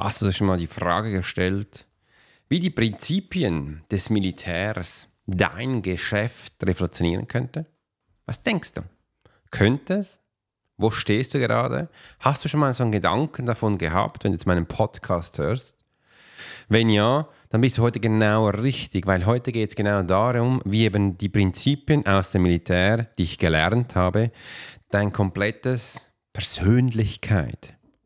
Hast du dir schon mal die Frage gestellt, wie die Prinzipien des Militärs dein Geschäft revolutionieren könnte? Was denkst du? Könnte es? Wo stehst du gerade? Hast du schon mal so einen Gedanken davon gehabt, wenn du jetzt meinen Podcast hörst? Wenn ja, dann bist du heute genau richtig, weil heute geht es genau darum, wie eben die Prinzipien aus dem Militär, die ich gelernt habe, dein komplettes Persönlichkeit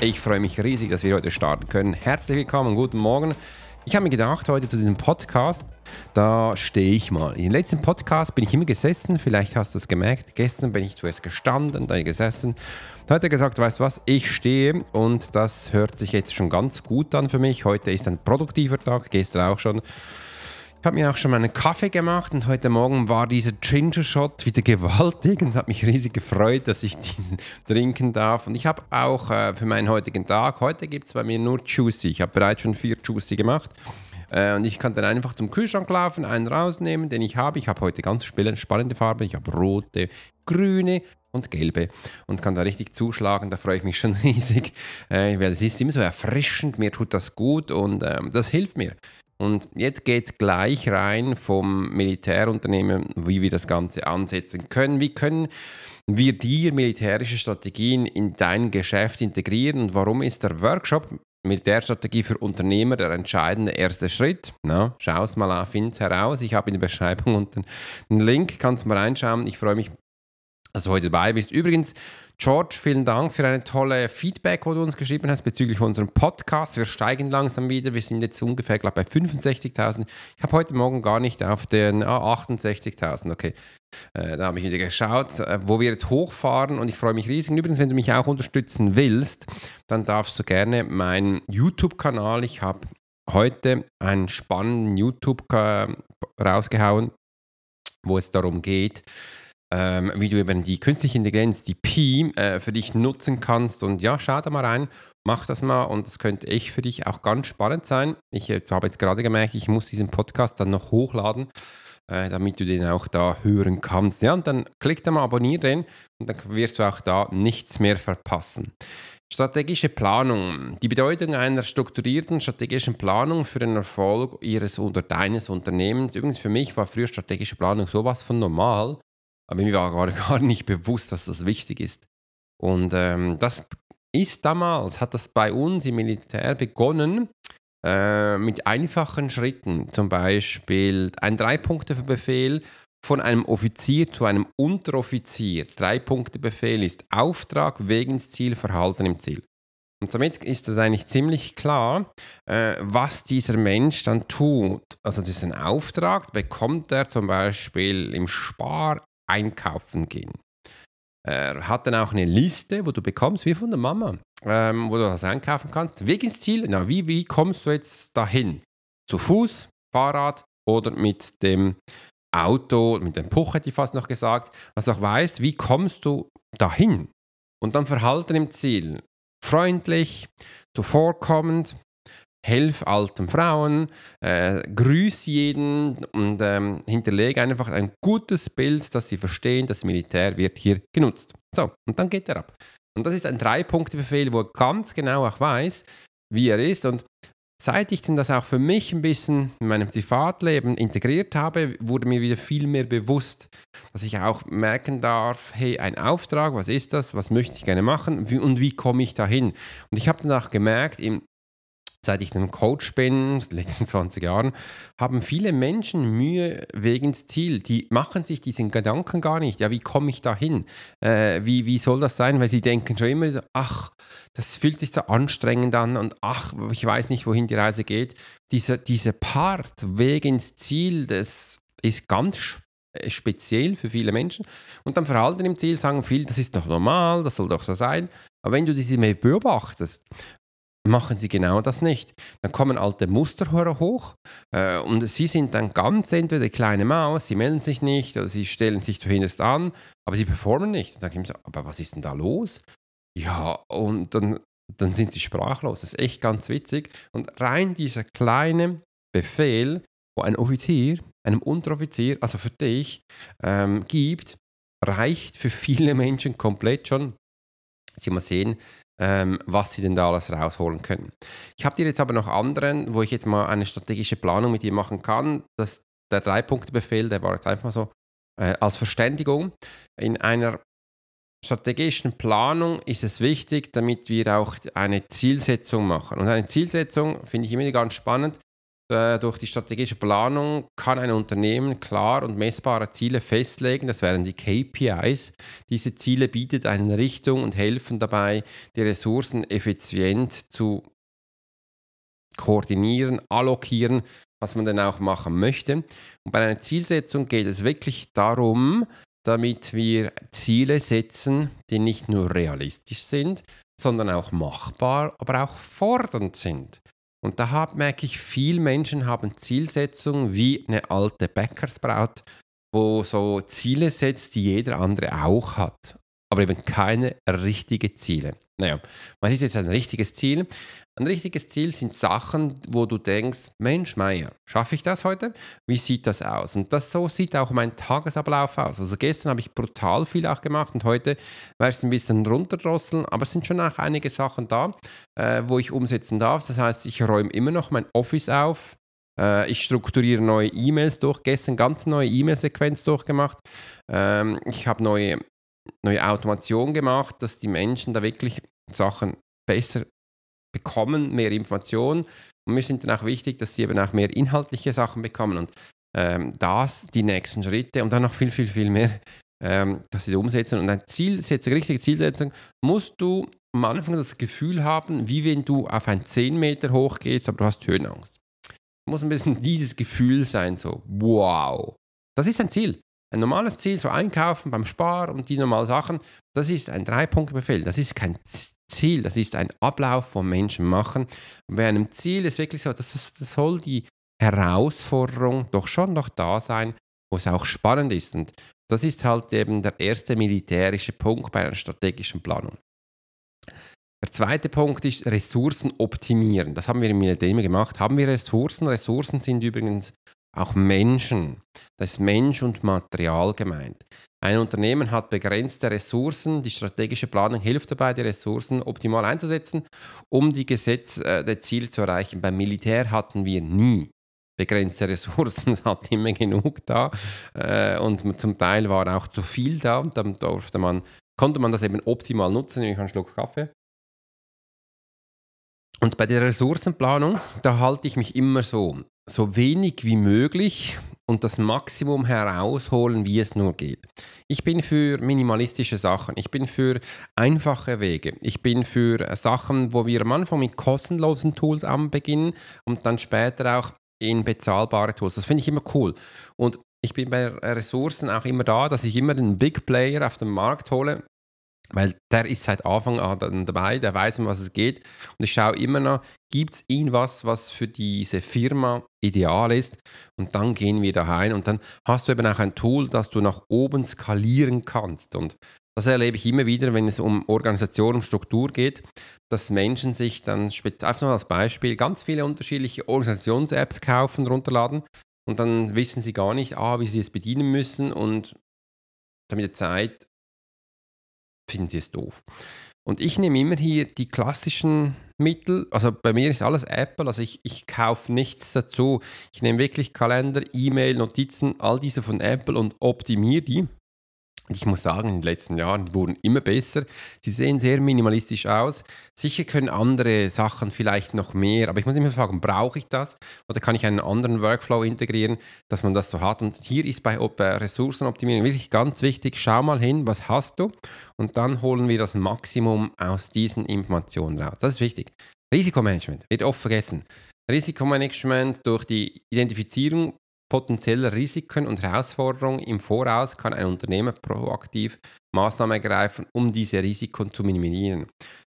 Ich freue mich riesig, dass wir heute starten können. Herzlich willkommen, guten Morgen. Ich habe mir gedacht, heute zu diesem Podcast, da stehe ich mal. In den letzten Podcast bin ich immer gesessen, vielleicht hast du es gemerkt. Gestern bin ich zuerst gestanden, dann gesessen. Da hat er gesagt, weißt du was, ich stehe und das hört sich jetzt schon ganz gut an für mich. Heute ist ein produktiver Tag, gestern auch schon. Ich habe mir auch schon mal einen Kaffee gemacht und heute Morgen war dieser Ginger Shot wieder gewaltig und hat mich riesig gefreut, dass ich diesen trinken darf. Und ich habe auch äh, für meinen heutigen Tag, heute gibt es bei mir nur Juicy. Ich habe bereits schon vier Juicy gemacht. Äh, und ich kann dann einfach zum Kühlschrank laufen, einen rausnehmen, den ich habe. Ich habe heute ganz spannende Farben. Ich habe rote, grüne und gelbe und kann da richtig zuschlagen. Da freue ich mich schon riesig, äh, weil es ist immer so erfrischend. Mir tut das gut und ähm, das hilft mir. Und jetzt geht es gleich rein vom Militärunternehmen, wie wir das Ganze ansetzen können. Wie können wir dir militärische Strategien in dein Geschäft integrieren und warum ist der Workshop Militärstrategie für Unternehmer der entscheidende erste Schritt? Schau es mal an, find es heraus. Ich habe in der Beschreibung unten einen Link, kannst mal reinschauen. Ich freue mich, dass du heute dabei bist. Übrigens, George, vielen Dank für eine tolle Feedback, wo du uns geschrieben hast bezüglich unserem Podcast. Wir steigen langsam wieder. Wir sind jetzt ungefähr, glaube ich, bei 65.000. Ich habe heute Morgen gar nicht auf den ah, 68.000. Okay, äh, da habe ich wieder geschaut, äh, wo wir jetzt hochfahren und ich freue mich riesig. Übrigens, wenn du mich auch unterstützen willst, dann darfst du gerne meinen YouTube-Kanal. Ich habe heute einen spannenden YouTube rausgehauen, wo es darum geht, ähm, wie du eben die künstliche Intelligenz, die Pi, äh, für dich nutzen kannst. Und ja, schau da mal rein, mach das mal und das könnte echt für dich auch ganz spannend sein. Ich äh, habe jetzt gerade gemerkt, ich muss diesen Podcast dann noch hochladen, äh, damit du den auch da hören kannst. Ja, und dann klick da mal, abonniere den und dann wirst du auch da nichts mehr verpassen. Strategische Planung. Die Bedeutung einer strukturierten strategischen Planung für den Erfolg ihres oder deines Unternehmens. Übrigens für mich war früher strategische Planung sowas von normal. Aber mir war gar, gar nicht bewusst, dass das wichtig ist. Und ähm, das ist damals, hat das bei uns im Militär begonnen äh, mit einfachen Schritten. Zum Beispiel ein Drei-Punkte-Befehl von einem Offizier zu einem Unteroffizier. Drei-Punkte-Befehl ist Auftrag, Wegensziel, Verhalten im Ziel. Und damit ist das eigentlich ziemlich klar, äh, was dieser Mensch dann tut. Also das ist ein Auftrag, bekommt er zum Beispiel im Spar einkaufen gehen. Er hat dann auch eine Liste, wo du bekommst, wie von der Mama, ähm, wo du das einkaufen kannst. Weg ins Ziel, na, wie, wie kommst du jetzt dahin? Zu Fuß, Fahrrad oder mit dem Auto, mit dem Puch hätte ich fast noch gesagt, was auch weißt, wie kommst du dahin? Und dann Verhalten im Ziel. Freundlich, zuvorkommend, helf alten Frauen, äh, grüß jeden und ähm, hinterlege einfach ein gutes Bild, dass sie verstehen, das Militär wird hier genutzt. So, und dann geht er ab. Und das ist ein Drei-Punkte-Befehl, wo er ganz genau auch weiß, wie er ist. Und seit ich denn das auch für mich ein bisschen in meinem Privatleben integriert habe, wurde mir wieder viel mehr bewusst, dass ich auch merken darf, hey, ein Auftrag, was ist das, was möchte ich gerne machen und wie komme ich dahin? Und ich habe dann auch gemerkt, im seit ich ein Coach bin, in den letzten 20 Jahren, haben viele Menschen Mühe wegen des Ziel. Die machen sich diesen Gedanken gar nicht. Ja, wie komme ich da hin? Äh, wie, wie soll das sein? Weil sie denken schon immer, ach, das fühlt sich so anstrengend an und ach, ich weiß nicht, wohin die Reise geht. Dieser, dieser Part wegen des Ziel, das ist ganz äh, speziell für viele Menschen. Und dann Verhalten im Ziel sagen viele, das ist doch normal, das soll doch so sein. Aber wenn du diese mehr beobachtest, machen sie genau das nicht. Dann kommen alte Muster hoch äh, und sie sind dann ganz entweder kleine Maus, sie melden sich nicht oder sie stellen sich zuhinterst an, aber sie performen nicht. Dann sage ich mir so, aber was ist denn da los? Ja, und dann, dann sind sie sprachlos. Das ist echt ganz witzig. Und rein dieser kleine Befehl, wo ein Offizier einem Unteroffizier, also für dich, ähm, gibt, reicht für viele Menschen komplett schon. Sie mal sehen, ähm, was sie denn da alles rausholen können. Ich habe dir jetzt aber noch anderen, wo ich jetzt mal eine strategische Planung mit dir machen kann. Das, der Drei-Punkte-Befehl, der war jetzt einfach mal so äh, als Verständigung. In einer strategischen Planung ist es wichtig, damit wir auch eine Zielsetzung machen. Und eine Zielsetzung finde ich immer ganz spannend. Äh, durch die strategische Planung kann ein Unternehmen klar und messbare Ziele festlegen. Das wären die KPIs. Diese Ziele bieten eine Richtung und helfen dabei, die Ressourcen effizient zu koordinieren, allokieren, was man denn auch machen möchte. Und bei einer Zielsetzung geht es wirklich darum, damit wir Ziele setzen, die nicht nur realistisch sind, sondern auch machbar, aber auch fordernd sind. Und da merke ich, viele Menschen haben Zielsetzungen wie eine alte Bäckersbraut, wo so Ziele setzt, die jeder andere auch hat, aber eben keine richtigen Ziele. Naja, was ist jetzt ein richtiges Ziel? Ein richtiges Ziel sind Sachen, wo du denkst, Mensch, Meier, schaffe ich das heute? Wie sieht das aus? Und das so sieht auch mein Tagesablauf aus. Also gestern habe ich brutal viel auch gemacht und heute werde ich es ein bisschen runterdrosseln, aber es sind schon auch einige Sachen da, äh, wo ich umsetzen darf. Das heißt, ich räume immer noch mein Office auf, äh, ich strukturiere neue E-Mails durch. Gestern ganz neue E-Mail-Sequenz durchgemacht. Ähm, ich habe neue, neue Automation gemacht, dass die Menschen da wirklich Sachen besser bekommen mehr Informationen und mir sind dann auch wichtig, dass sie eben auch mehr inhaltliche Sachen bekommen und ähm, das die nächsten Schritte und dann noch viel, viel, viel mehr, ähm, dass sie umsetzen. Und ein Zielsetzung, richtige Zielsetzung, musst du am Anfang das Gefühl haben, wie wenn du auf ein 10 Meter hoch gehst, aber du hast Höhenangst. Muss ein bisschen dieses Gefühl sein, so, wow. Das ist ein Ziel. Ein normales Ziel, so einkaufen beim Spar und die normalen Sachen, das ist ein Drei-Punkte-Befehl. Das ist kein Ziel, das ist ein Ablauf, wo Menschen machen. Und bei einem Ziel ist wirklich so, das, ist, das soll die Herausforderung doch schon noch da sein, wo es auch spannend ist. Und das ist halt eben der erste militärische Punkt bei einer strategischen Planung. Der zweite Punkt ist Ressourcen optimieren. Das haben wir im Militär gemacht. Haben wir Ressourcen? Ressourcen sind übrigens auch Menschen. Das ist Mensch und Material gemeint. Ein Unternehmen hat begrenzte Ressourcen. Die strategische Planung hilft dabei, die Ressourcen optimal einzusetzen, um die gesetzten äh, Ziele zu erreichen. Beim Militär hatten wir nie begrenzte Ressourcen, es hat immer genug da äh, und zum Teil war auch zu viel da und dann durfte man, konnte man das eben optimal nutzen, nämlich einen Schluck Kaffee. Und bei der Ressourcenplanung, da halte ich mich immer so, so wenig wie möglich und das Maximum herausholen, wie es nur geht. Ich bin für minimalistische Sachen. Ich bin für einfache Wege. Ich bin für Sachen, wo wir am Anfang mit kostenlosen Tools anbeginnen und dann später auch in bezahlbare Tools. Das finde ich immer cool. Und ich bin bei Ressourcen auch immer da, dass ich immer den Big Player auf den Markt hole, weil der ist seit Anfang an dabei, der weiß, um was es geht. Und ich schaue immer noch, gibt es irgendwas, was für diese Firma ideal ist? Und dann gehen wir da rein und dann hast du eben auch ein Tool, das du nach oben skalieren kannst. Und das erlebe ich immer wieder, wenn es um Organisation und Struktur geht, dass Menschen sich dann, einfach nur als Beispiel, ganz viele unterschiedliche Organisations-Apps kaufen, runterladen und dann wissen sie gar nicht, ah, wie sie es bedienen müssen und dann mit der Zeit finden sie es doof. Und ich nehme immer hier die klassischen Mittel, also bei mir ist alles Apple, also ich, ich kaufe nichts dazu. Ich nehme wirklich Kalender, E-Mail, Notizen, all diese von Apple und optimiere die. Ich muss sagen, in den letzten Jahren die wurden immer besser. Sie sehen sehr minimalistisch aus. Sicher können andere Sachen vielleicht noch mehr, aber ich muss immer fragen, brauche ich das oder kann ich einen anderen Workflow integrieren, dass man das so hat? Und hier ist bei Ressourcenoptimierung wirklich ganz wichtig, schau mal hin, was hast du und dann holen wir das Maximum aus diesen Informationen raus. Das ist wichtig. Risikomanagement wird oft vergessen. Risikomanagement durch die Identifizierung potenzieller Risiken und Herausforderungen im Voraus kann ein Unternehmen proaktiv Maßnahmen ergreifen, um diese Risiken zu minimieren.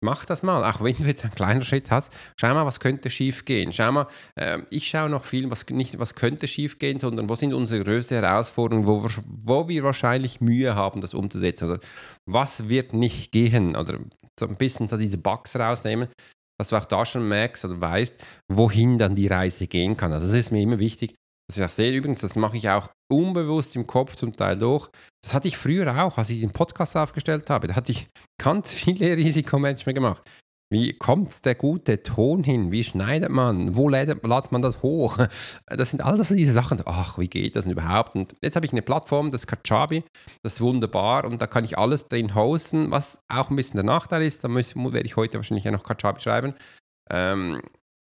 Mach das mal, auch wenn du jetzt einen kleinen Schritt hast. Schau mal, was könnte schief gehen. Schau mal, äh, ich schaue noch viel, was nicht was könnte schief gehen, sondern wo sind unsere größten Herausforderungen, wo, wo wir wahrscheinlich Mühe haben, das umzusetzen. Oder was wird nicht gehen? Oder so ein bisschen so diese Bugs rausnehmen, dass du auch da schon merkst oder weißt, wohin dann die Reise gehen kann. Also das ist mir immer wichtig, das ich auch sehe übrigens, das mache ich auch unbewusst im Kopf zum Teil durch. Das hatte ich früher auch, als ich den Podcast aufgestellt habe. Da hatte ich ganz viele Risikomanagement gemacht. Wie kommt der gute Ton hin? Wie schneidet man? Wo lädt, man das hoch? Das sind all diese Sachen. Ach, wie geht das denn überhaupt? Und jetzt habe ich eine Plattform, das Kajabi, das ist wunderbar und da kann ich alles drin hosten, was auch ein bisschen der Nachteil ist. Da muss, werde ich heute wahrscheinlich ja noch Kajabi schreiben. Ähm,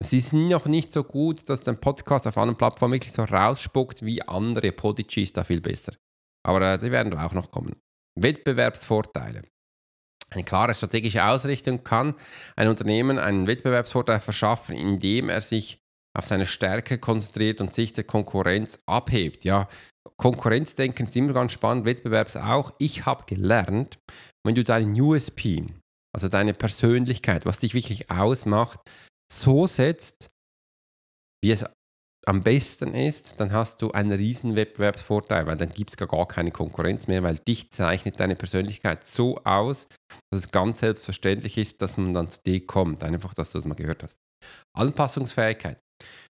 es ist noch nicht so gut, dass dein Podcast auf anderen Plattformen wirklich so rausspuckt wie andere. Podigy ist da viel besser. Aber äh, die werden auch noch kommen. Wettbewerbsvorteile. Eine klare strategische Ausrichtung kann ein Unternehmen einen Wettbewerbsvorteil verschaffen, indem er sich auf seine Stärke konzentriert und sich der Konkurrenz abhebt. Ja, Konkurrenzdenken ist immer ganz spannend, Wettbewerbs auch. Ich habe gelernt, wenn du deinen USP, also deine Persönlichkeit, was dich wirklich ausmacht, so setzt, wie es am besten ist, dann hast du einen riesen Wettbewerbsvorteil, weil dann gibt es gar keine Konkurrenz mehr, weil dich zeichnet deine Persönlichkeit so aus, dass es ganz selbstverständlich ist, dass man dann zu dir kommt. Einfach, dass du das mal gehört hast. Anpassungsfähigkeit.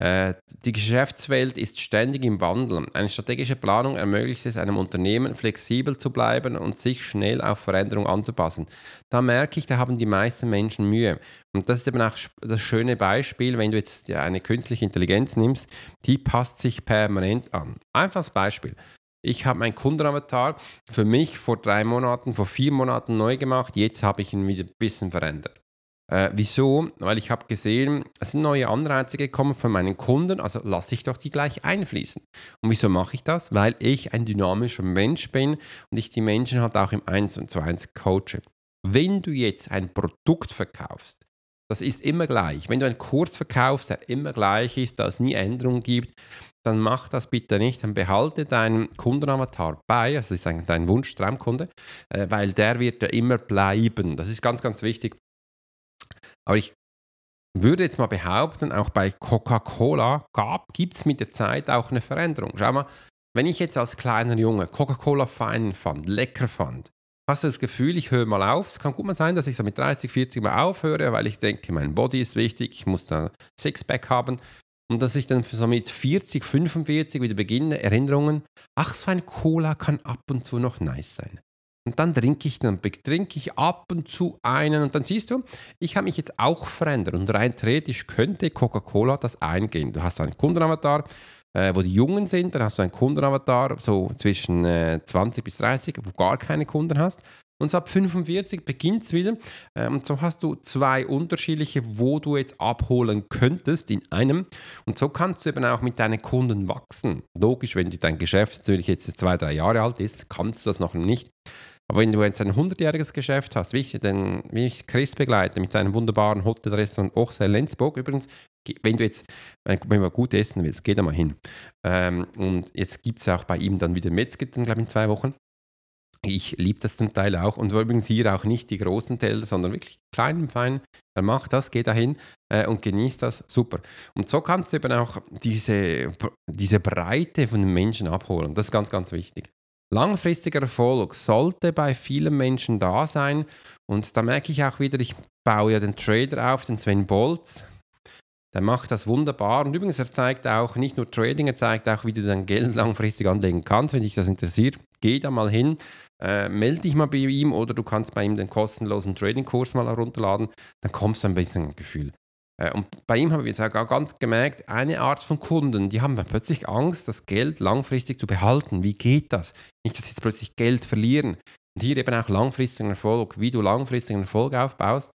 Äh, die Geschäftswelt ist ständig im Wandel. Eine strategische Planung ermöglicht es einem Unternehmen, flexibel zu bleiben und sich schnell auf Veränderungen anzupassen. Da merke ich, da haben die meisten Menschen Mühe. Und das ist eben auch das schöne Beispiel, wenn du jetzt eine künstliche Intelligenz nimmst, die passt sich permanent an. Einfaches Beispiel. Ich habe meinen Kundenavatar für mich vor drei Monaten, vor vier Monaten neu gemacht. Jetzt habe ich ihn wieder ein bisschen verändert. Äh, wieso? Weil ich habe gesehen, es sind neue Anreize gekommen von meinen Kunden, also lasse ich doch die gleich einfließen. Und wieso mache ich das? Weil ich ein dynamischer Mensch bin und ich die Menschen halt auch im 1 und 2 1 coache. Wenn du jetzt ein Produkt verkaufst, das ist immer gleich. Wenn du einen Kurs verkaufst, der immer gleich ist, da es nie Änderungen gibt, dann mach das bitte nicht. Dann behalte deinen Kundenavatar bei, also das ist dein Wunsch-Traumkunde, äh, weil der wird ja immer bleiben. Das ist ganz, ganz wichtig. Aber ich würde jetzt mal behaupten, auch bei Coca-Cola gibt es mit der Zeit auch eine Veränderung. Schau mal, wenn ich jetzt als kleiner Junge Coca-Cola fein fand, lecker fand, hast du das Gefühl, ich höre mal auf. Es kann gut mal sein, dass ich so mit 30, 40 mal aufhöre, weil ich denke, mein Body ist wichtig, ich muss ein Sixpack haben. Und dass ich dann so mit 40, 45 wieder beginne, Erinnerungen, ach, so ein Cola kann ab und zu noch nice sein. Und dann trinke ich, dann trinke ich ab und zu einen und dann siehst du, ich habe mich jetzt auch verändert und rein theoretisch könnte Coca-Cola das eingehen. Du hast einen Kundenavatar, äh, wo die Jungen sind, dann hast du einen Kundenavatar so zwischen äh, 20 bis 30, wo gar keine Kunden hast. Und so ab 45 beginnt es wieder. Äh, und so hast du zwei unterschiedliche, wo du jetzt abholen könntest in einem. Und so kannst du eben auch mit deinen Kunden wachsen. Logisch, wenn dein Geschäft natürlich jetzt zwei, drei Jahre alt ist, kannst du das noch nicht. Aber wenn du jetzt ein 100-jähriges Geschäft hast, wie ich, den, wie ich Chris begleite mit seinem wunderbaren Hotelrestaurant Ochsel Lenzburg, übrigens, wenn du jetzt, wenn du gut essen willst, geh da mal hin. Ähm, und jetzt gibt es auch bei ihm dann wieder Metzger, glaube ich, in zwei Wochen. Ich liebe das zum Teil auch und übrigens hier auch nicht die großen Teller, sondern wirklich klein und fein. Er macht das, geh dahin äh, und genießt das, super. Und so kannst du eben auch diese, diese Breite von den Menschen abholen. Das ist ganz, ganz wichtig. Langfristiger Erfolg sollte bei vielen Menschen da sein. Und da merke ich auch wieder, ich baue ja den Trader auf, den Sven Bolz. Der macht das wunderbar. Und übrigens, er zeigt auch nicht nur Trading, er zeigt auch, wie du dein Geld langfristig anlegen kannst. Wenn dich das interessiert, geh da mal hin, äh, melde dich mal bei ihm oder du kannst bei ihm den kostenlosen Trading-Kurs mal herunterladen. Dann kommst du ein bisschen ein Gefühl. Äh, und bei ihm haben wir jetzt auch ganz gemerkt, eine Art von Kunden, die haben plötzlich Angst, das Geld langfristig zu behalten. Wie geht das? Nicht, dass sie jetzt plötzlich Geld verlieren. Und hier eben auch langfristigen Erfolg, wie du langfristigen Erfolg aufbaust.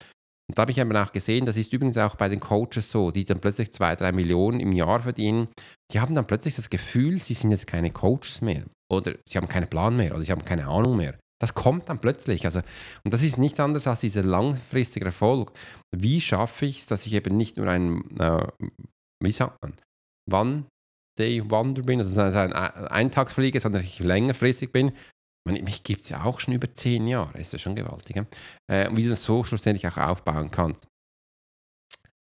Und da habe ich eben auch gesehen, das ist übrigens auch bei den Coaches so, die dann plötzlich zwei, drei Millionen im Jahr verdienen. Die haben dann plötzlich das Gefühl, sie sind jetzt keine Coaches mehr. Oder sie haben keinen Plan mehr oder sie haben keine Ahnung mehr. Das kommt dann plötzlich. Also, und das ist nichts anderes als dieser langfristige Erfolg. Wie schaffe ich es, dass ich eben nicht nur ein, äh, wie sagt man, One-Day-Wonder bin, also ein Eintagsflieger, sondern ich längerfristig bin. Man, mich gibt es ja auch schon über zehn Jahre, ist ja schon gewaltig. Äh, wie du das so schlussendlich auch aufbauen kannst.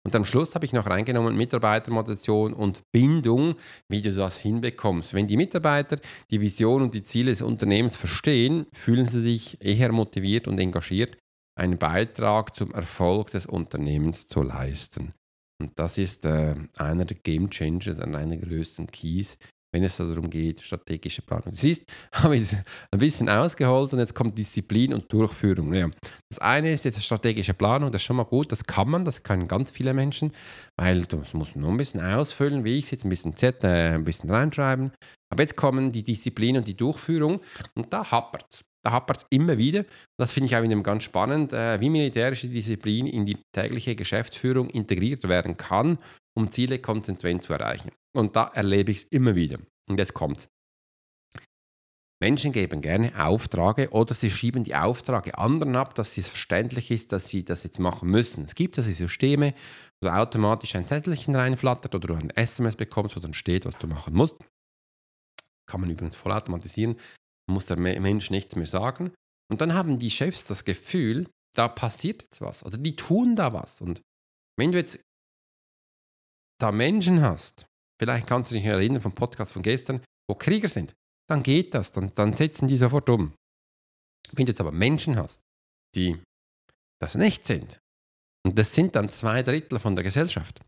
Und am Schluss habe ich noch reingenommen Mitarbeitermotivation und Bindung, wie du das hinbekommst. Wenn die Mitarbeiter die Vision und die Ziele des Unternehmens verstehen, fühlen sie sich eher motiviert und engagiert, einen Beitrag zum Erfolg des Unternehmens zu leisten. Und das ist äh, einer der Game Changers, einer der größten Keys, wenn es darum geht, strategische Planung. Du siehst, habe ich ein bisschen ausgeholt und jetzt kommt Disziplin und Durchführung. Ja. Das eine ist jetzt strategische Planung, das ist schon mal gut, das kann man, das können ganz viele Menschen, weil du musst nur ein bisschen ausfüllen, wie ich es jetzt ein bisschen Z, äh, ein bisschen reinschreiben. Aber jetzt kommen die Disziplin und die Durchführung und da hapert es. Da hapert es immer wieder. Das finde ich auch wieder ganz spannend, äh, wie militärische Disziplin in die tägliche Geschäftsführung integriert werden kann, um Ziele konsequent zu erreichen. Und da erlebe ich es immer wieder. Und jetzt kommt Menschen geben gerne Aufträge oder sie schieben die Aufträge anderen ab, dass es verständlich ist, dass sie das jetzt machen müssen. Es gibt also Systeme, wo automatisch ein Zettelchen reinflattert oder du ein SMS bekommst, wo dann steht, was du machen musst. Kann man übrigens vollautomatisieren, muss der Mensch nichts mehr sagen. Und dann haben die Chefs das Gefühl, da passiert jetzt was. Oder die tun da was. Und wenn du jetzt da Menschen hast, vielleicht kannst du dich erinnern vom Podcast von gestern, wo Krieger sind, dann geht das, dann, dann setzen die sofort um. Wenn du jetzt aber Menschen hast, die das nicht sind, und das sind dann zwei Drittel von der Gesellschaft,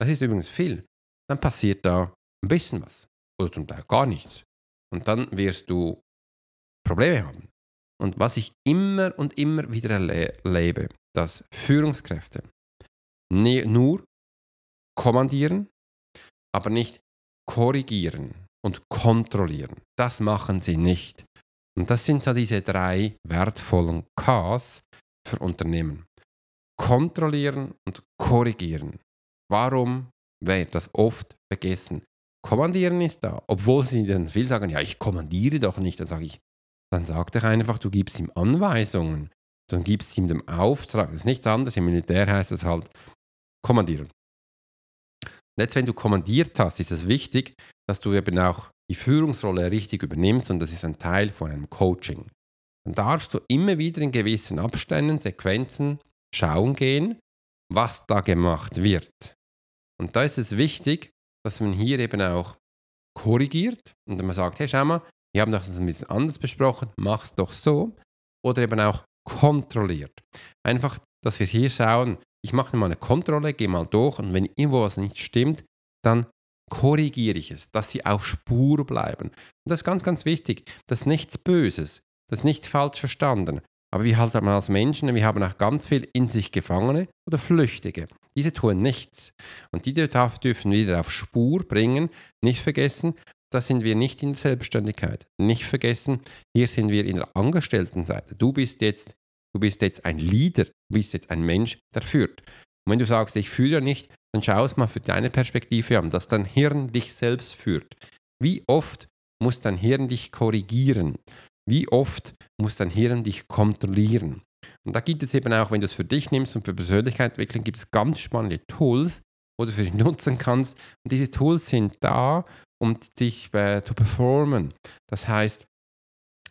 das ist übrigens viel, dann passiert da ein bisschen was oder zum Teil gar nichts. Und dann wirst du Probleme haben. Und was ich immer und immer wieder erlebe, dass Führungskräfte nur kommandieren, aber nicht korrigieren und kontrollieren. Das machen sie nicht. Und das sind so diese drei wertvollen Ks für Unternehmen. Kontrollieren und korrigieren. Warum wird das oft vergessen? Kommandieren ist da, obwohl sie dann viel sagen, ja, ich kommandiere doch nicht. Dann sage ich, dann sag doch einfach, du gibst ihm Anweisungen. Dann gibst ihm den Auftrag. Das ist nichts anderes. Im Militär heißt es halt kommandieren. Jetzt, wenn du kommandiert hast, ist es wichtig, dass du eben auch die Führungsrolle richtig übernimmst und das ist ein Teil von einem Coaching. Dann darfst du immer wieder in gewissen Abständen, Sequenzen schauen gehen, was da gemacht wird. Und da ist es wichtig, dass man hier eben auch korrigiert und man sagt, hey, schau mal, wir haben das ein bisschen anders besprochen, mach es doch so. Oder eben auch kontrolliert. Einfach, dass wir hier schauen, ich mache mal eine Kontrolle, gehe mal durch und wenn irgendwo was nicht stimmt, dann korrigiere ich es, dass sie auf Spur bleiben. Und das ist ganz, ganz wichtig. Das ist nichts Böses, das ist nichts falsch verstanden. Aber wir halt als Menschen, wir haben auch ganz viel in sich Gefangene oder Flüchtige. Diese tun nichts. Und die dürfen wieder auf Spur bringen. Nicht vergessen, da sind wir nicht in der Selbstständigkeit. Nicht vergessen, hier sind wir in der Angestelltenseite. Du bist jetzt Du bist jetzt ein Leader, du bist jetzt ein Mensch, der führt. Und wenn du sagst, ich führe nicht, dann schau es mal für deine Perspektive an, dass dein Hirn dich selbst führt. Wie oft muss dein Hirn dich korrigieren? Wie oft muss dein Hirn dich kontrollieren? Und da gibt es eben auch, wenn du es für dich nimmst und für Persönlichkeitsentwicklung, gibt es ganz spannende Tools, wo du für dich nutzen kannst. Und diese Tools sind da, um dich äh, zu performen. Das heißt,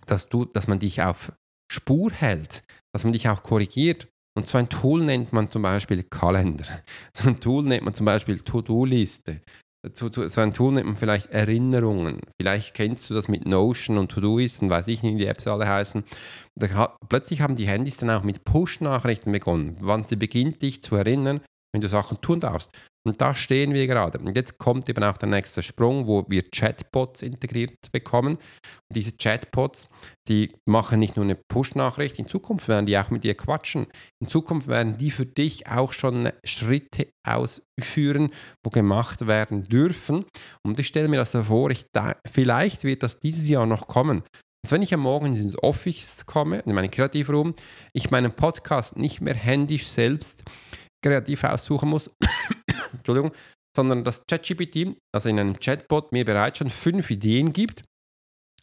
dass, du, dass man dich auf Spur hält, dass man dich auch korrigiert. Und so ein Tool nennt man zum Beispiel Kalender. So ein Tool nennt man zum Beispiel To-Do-Liste. So ein Tool nennt man vielleicht Erinnerungen. Vielleicht kennst du das mit Notion und To-Do-Ist und weiß ich nicht, wie die Apps alle heißen. Da, plötzlich haben die Handys dann auch mit Push-Nachrichten begonnen, wann sie beginnt, dich zu erinnern, wenn du Sachen tun darfst. Und da stehen wir gerade. Und jetzt kommt eben auch der nächste Sprung, wo wir Chatbots integriert bekommen. Und diese Chatbots, die machen nicht nur eine Push-Nachricht, in Zukunft werden die auch mit dir quatschen. In Zukunft werden die für dich auch schon Schritte ausführen, wo gemacht werden dürfen. Und ich stelle mir das vor, ich da, vielleicht wird das dieses Jahr noch kommen. Also wenn ich am Morgen ins Office komme, in meinen Kreativraum, ich meinen Podcast nicht mehr händisch selbst kreativ aussuchen muss, Entschuldigung, sondern dass ChatGPT, also in einem Chatbot, mir bereits schon fünf Ideen gibt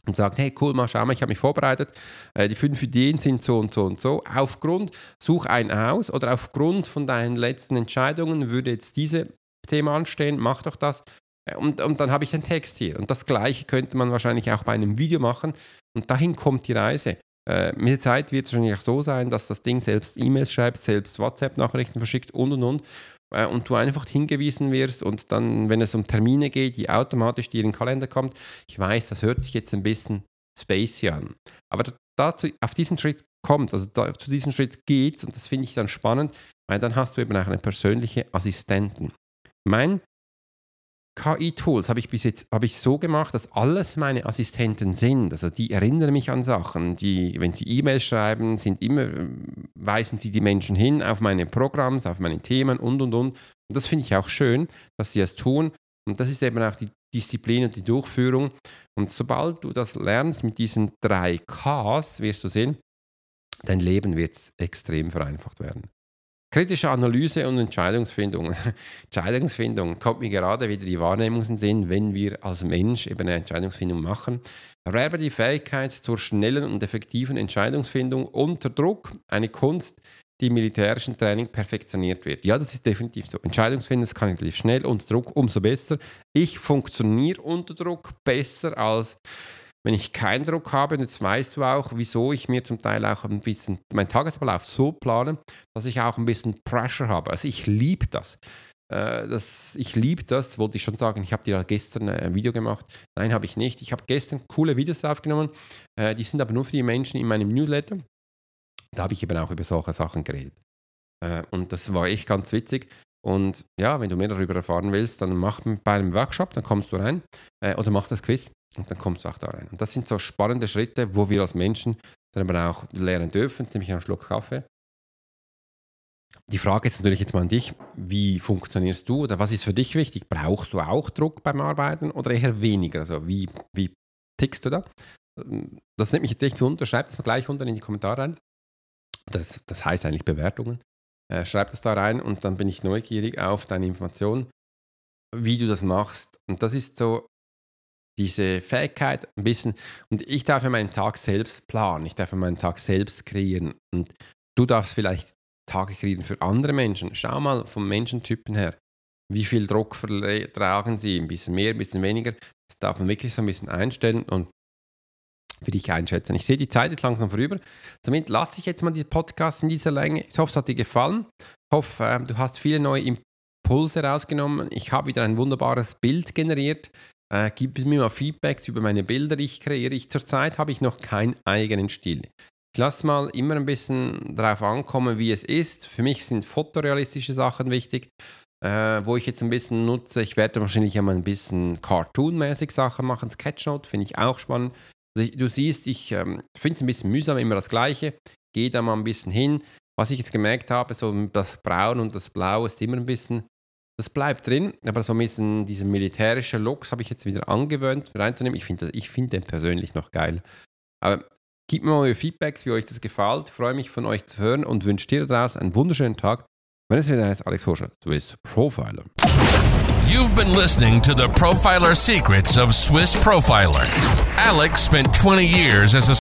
und sagt, hey cool, mal schau mal, ich habe mich vorbereitet, äh, die fünf Ideen sind so und so und so. Aufgrund, such einen aus oder aufgrund von deinen letzten Entscheidungen würde jetzt diese Thema anstehen, mach doch das. Äh, und, und dann habe ich den Text hier. Und das gleiche könnte man wahrscheinlich auch bei einem Video machen. Und dahin kommt die Reise. Äh, mit der Zeit wird es wahrscheinlich auch so sein, dass das Ding selbst E-Mails schreibt, selbst WhatsApp-Nachrichten verschickt und und und. Äh, und du einfach hingewiesen wirst und dann, wenn es um Termine geht, die automatisch dir in den Kalender kommt. Ich weiß, das hört sich jetzt ein bisschen spacey an. Aber dazu, auf diesen Schritt kommt, also da, zu diesem Schritt geht und das finde ich dann spannend, weil dann hast du eben auch einen persönlichen Assistenten. Mein KI-Tools habe ich bis jetzt habe ich so gemacht, dass alles meine Assistenten sind. Also die erinnern mich an Sachen. Die, wenn sie E-Mails schreiben, sind immer, weisen sie die Menschen hin auf meine Programme, auf meine Themen und und und. Und das finde ich auch schön, dass sie es tun. Und das ist eben auch die Disziplin und die Durchführung. Und sobald du das lernst mit diesen drei Ks, wirst du sehen, dein Leben wird extrem vereinfacht werden. Kritische Analyse und Entscheidungsfindung. Entscheidungsfindung kommt mir gerade wieder die Wahrnehmung in Sinn, wenn wir als Mensch eben eine Entscheidungsfindung machen. Erwerbe die Fähigkeit zur schnellen und effektiven Entscheidungsfindung unter Druck, eine Kunst, die im militärischen Training perfektioniert wird. Ja, das ist definitiv so. Entscheidungsfindung kann ich relativ schnell, unter Druck umso besser. Ich funktioniere unter Druck besser als wenn ich keinen Druck habe, und jetzt weißt du auch, wieso ich mir zum Teil auch ein bisschen meinen Tagesablauf so plane, dass ich auch ein bisschen Pressure habe. Also ich liebe das. Äh, das, ich liebe das, wollte ich schon sagen. Ich habe dir gestern ein Video gemacht. Nein, habe ich nicht. Ich habe gestern coole Videos aufgenommen. Äh, die sind aber nur für die Menschen in meinem Newsletter. Da habe ich eben auch über solche Sachen geredet. Äh, und das war echt ganz witzig. Und ja, wenn du mehr darüber erfahren willst, dann mach bei einem Workshop, dann kommst du rein oder mach das Quiz. Und dann kommst du auch da rein. Und das sind so spannende Schritte, wo wir als Menschen dann aber auch lernen dürfen, nämlich einen Schluck Kaffee. Die Frage ist natürlich jetzt mal an dich, wie funktionierst du oder was ist für dich wichtig? Brauchst du auch Druck beim Arbeiten oder eher weniger? Also wie, wie tickst du da? Das nimmt mich jetzt echt unter. Schreib das mal gleich unten in die Kommentare rein. Das, das heißt eigentlich Bewertungen. Äh, schreib das da rein und dann bin ich neugierig auf deine Informationen, wie du das machst. Und das ist so diese Fähigkeit ein bisschen, und ich darf ja meinen Tag selbst planen, ich darf ja meinen Tag selbst kreieren und du darfst vielleicht Tage kreieren für andere Menschen. Schau mal vom Menschentypen her, wie viel Druck vertragen sie, ein bisschen mehr, ein bisschen weniger. Das darf man wirklich so ein bisschen einstellen und für dich einschätzen. Ich sehe die Zeit jetzt langsam vorüber. Somit lasse ich jetzt mal die Podcast in dieser Länge. Ich hoffe, es hat dir gefallen. Ich hoffe, ähm, du hast viele neue Impulse rausgenommen. Ich habe wieder ein wunderbares Bild generiert. Äh, gib mir mal Feedbacks über meine Bilder, die ich kreiere. Ich, zurzeit habe ich noch keinen eigenen Stil. Ich lasse mal immer ein bisschen darauf ankommen, wie es ist. Für mich sind fotorealistische Sachen wichtig, äh, wo ich jetzt ein bisschen nutze. Ich werde wahrscheinlich einmal ein bisschen Cartoon-mäßig Sachen machen. Sketchnote finde ich auch spannend. Also ich, du siehst, ich ähm, finde es ein bisschen mühsam, immer das Gleiche. Gehe da mal ein bisschen hin. Was ich jetzt gemerkt habe, so das Braun und das Blau ist immer ein bisschen das bleibt drin, aber so ein bisschen diesen militärischen Looks habe ich jetzt wieder angewöhnt reinzunehmen. Ich finde find den persönlich noch geil. Aber gebt mir mal euer Feedback, wie euch das gefällt. Freue mich von euch zu hören und wünsche dir daraus einen wunderschönen Tag. Mein Name ist Alex Horscher, Swiss Profiler. You've been listening to the Profiler Secrets of Swiss Profiler. Alex spent 20 years as a